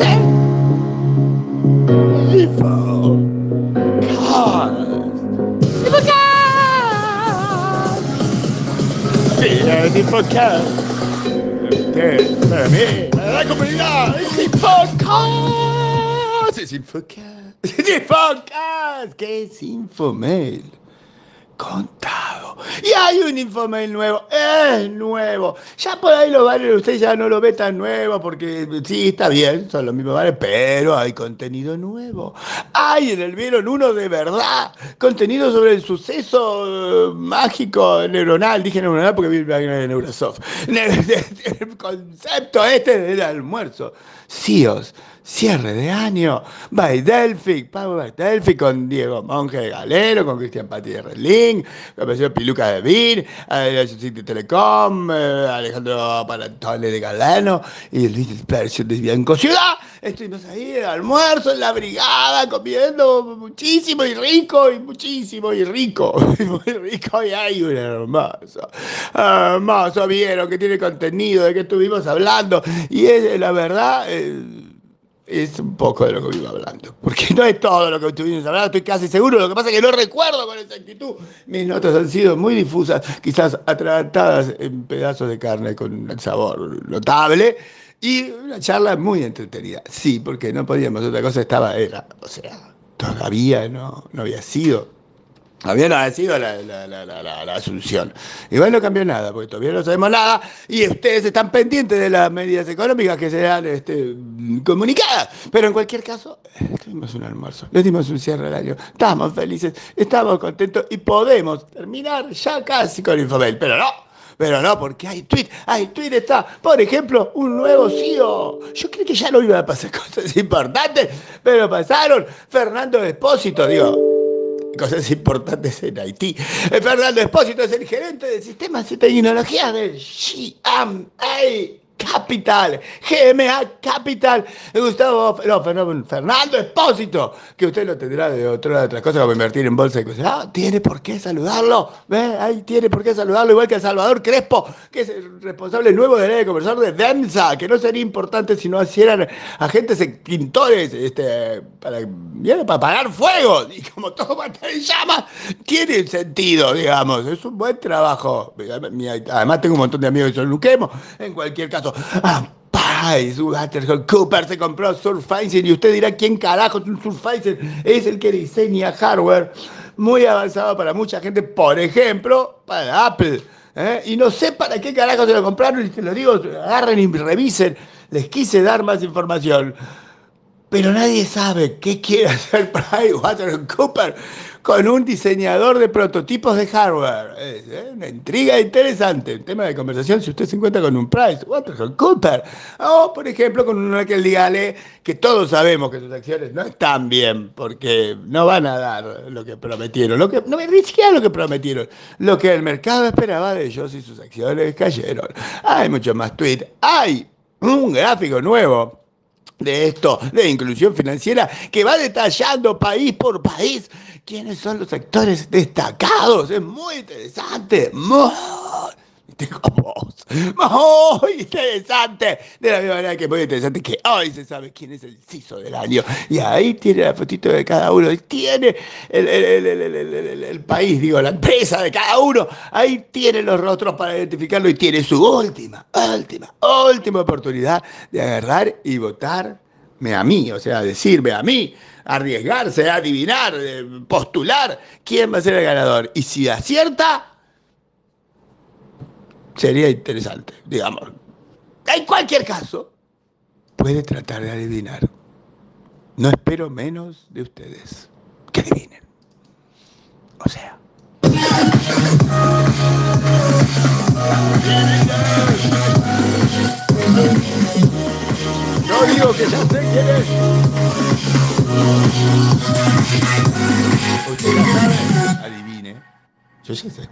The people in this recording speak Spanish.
¿Sí? Infocast. Bien, Infocast. Usted, para mí, para la comunidad, es Infocast. Es Infocast. Es Infocast. ¿Qué es Infomail? contado. Y hay un Infomail nuevo, es nuevo. Ya por ahí lo vale, usted ya no lo ve tan nuevo porque sí, está bien, son los mismos vale, pero hay contenido nuevo. Hay en el Vieron uno de verdad, contenido sobre el suceso eh, mágico neuronal, dije neuronal porque vi de Neurosoft. El concepto este del almuerzo. CIOs cierre de año, by Delphi, Power Delphi con Diego Monge Galero, con Cristian Pati de el señor Piluca de Vir, de Telecom, eh, Alejandro Parantole de Galano y Luis Dispersio de Bianco Ciudad. Estuvimos ahí de almuerzo en la brigada comiendo muchísimo y rico y muchísimo y rico. Muy rico y hay un hermoso. Hermoso, vieron que tiene contenido, de que estuvimos hablando. Y es la verdad. Eh, es un poco de lo que iba hablando. Porque no es todo lo que estuvimos hablando, estoy casi seguro. Lo que pasa es que no recuerdo con exactitud. Mis notas han sido muy difusas, quizás atragantadas en pedazos de carne con un sabor notable. Y una charla muy entretenida. Sí, porque no podíamos, otra cosa estaba, era, o sea, todavía no, no había sido había no sido la, la, asunción. Igual no cambió nada, porque todavía no sabemos nada y ustedes están pendientes de las medidas económicas que serán este, comunicadas. Pero en cualquier caso, tuvimos un almuerzo, le dimos un cierre al año, estamos felices, estamos contentos y podemos terminar ya casi con Infobel, pero no. Pero no, porque hay tweet, hay tweet está, por ejemplo, un nuevo CEO. Yo creí que ya no iba a pasar cosas importantes, pero pasaron. Fernando Espósito, digo, cosas importantes en Haití. Fernando Espósito es el gerente de sistemas y tecnologías de GMA Capital, GMA Capital, Gustavo, no, Fernando Espósito, que usted lo tendrá de otra, otras cosas como invertir en bolsa y cosas. Ah, tiene por qué saludarlo, ¿ve? Ahí tiene por qué saludarlo, igual que a Salvador Crespo, que es el responsable nuevo de ley de conversar de DEMSA, que no sería importante si no hicieran agentes extintores este, para, para apagar fuego, y como todo mata en llamas, tiene sentido, digamos, es un buen trabajo. Además tengo un montón de amigos que son luquemos, en cualquier caso. Ah, Cooper se compró Surfacer y usted dirá quién carajo es un Surfacer. Es el que diseña hardware muy avanzado para mucha gente, por ejemplo, para Apple. ¿eh? Y no sé para qué carajo se lo compraron y te lo digo, agarren y revisen. Les quise dar más información. Pero nadie sabe qué quiere hacer Cooper con un diseñador de prototipos de hardware. Es ¿eh? una intriga interesante, un tema de conversación si usted se encuentra con un Price, Cooper, o por ejemplo con un que dígale que todos sabemos que sus acciones no están bien, porque no van a dar lo que prometieron, lo que, no me siquiera lo que prometieron, lo que el mercado esperaba de ellos y sus acciones cayeron. Hay mucho más tweets, hay un gráfico nuevo de esto, de inclusión financiera, que va detallando país por país quiénes son los sectores destacados. Es muy interesante, muy, muy interesante. De la misma manera que muy interesante que hoy se sabe quién es el CISO del año. Y ahí tiene la fotito de cada uno. Y tiene el, el, país, digo, la empresa de cada uno. Ahí tiene los rostros para identificarlo y tiene su última, última, última oportunidad de agarrar y votarme a mí, o sea, decirme a mí arriesgarse, adivinar, eh, postular quién va a ser el ganador. Y si acierta, sería interesante, digamos. En cualquier caso, puede tratar de adivinar. No espero menos de ustedes que adivinen. O sea. Yo digo que ya sé quién es. Usted la sabe, adivine. Yo ya sé.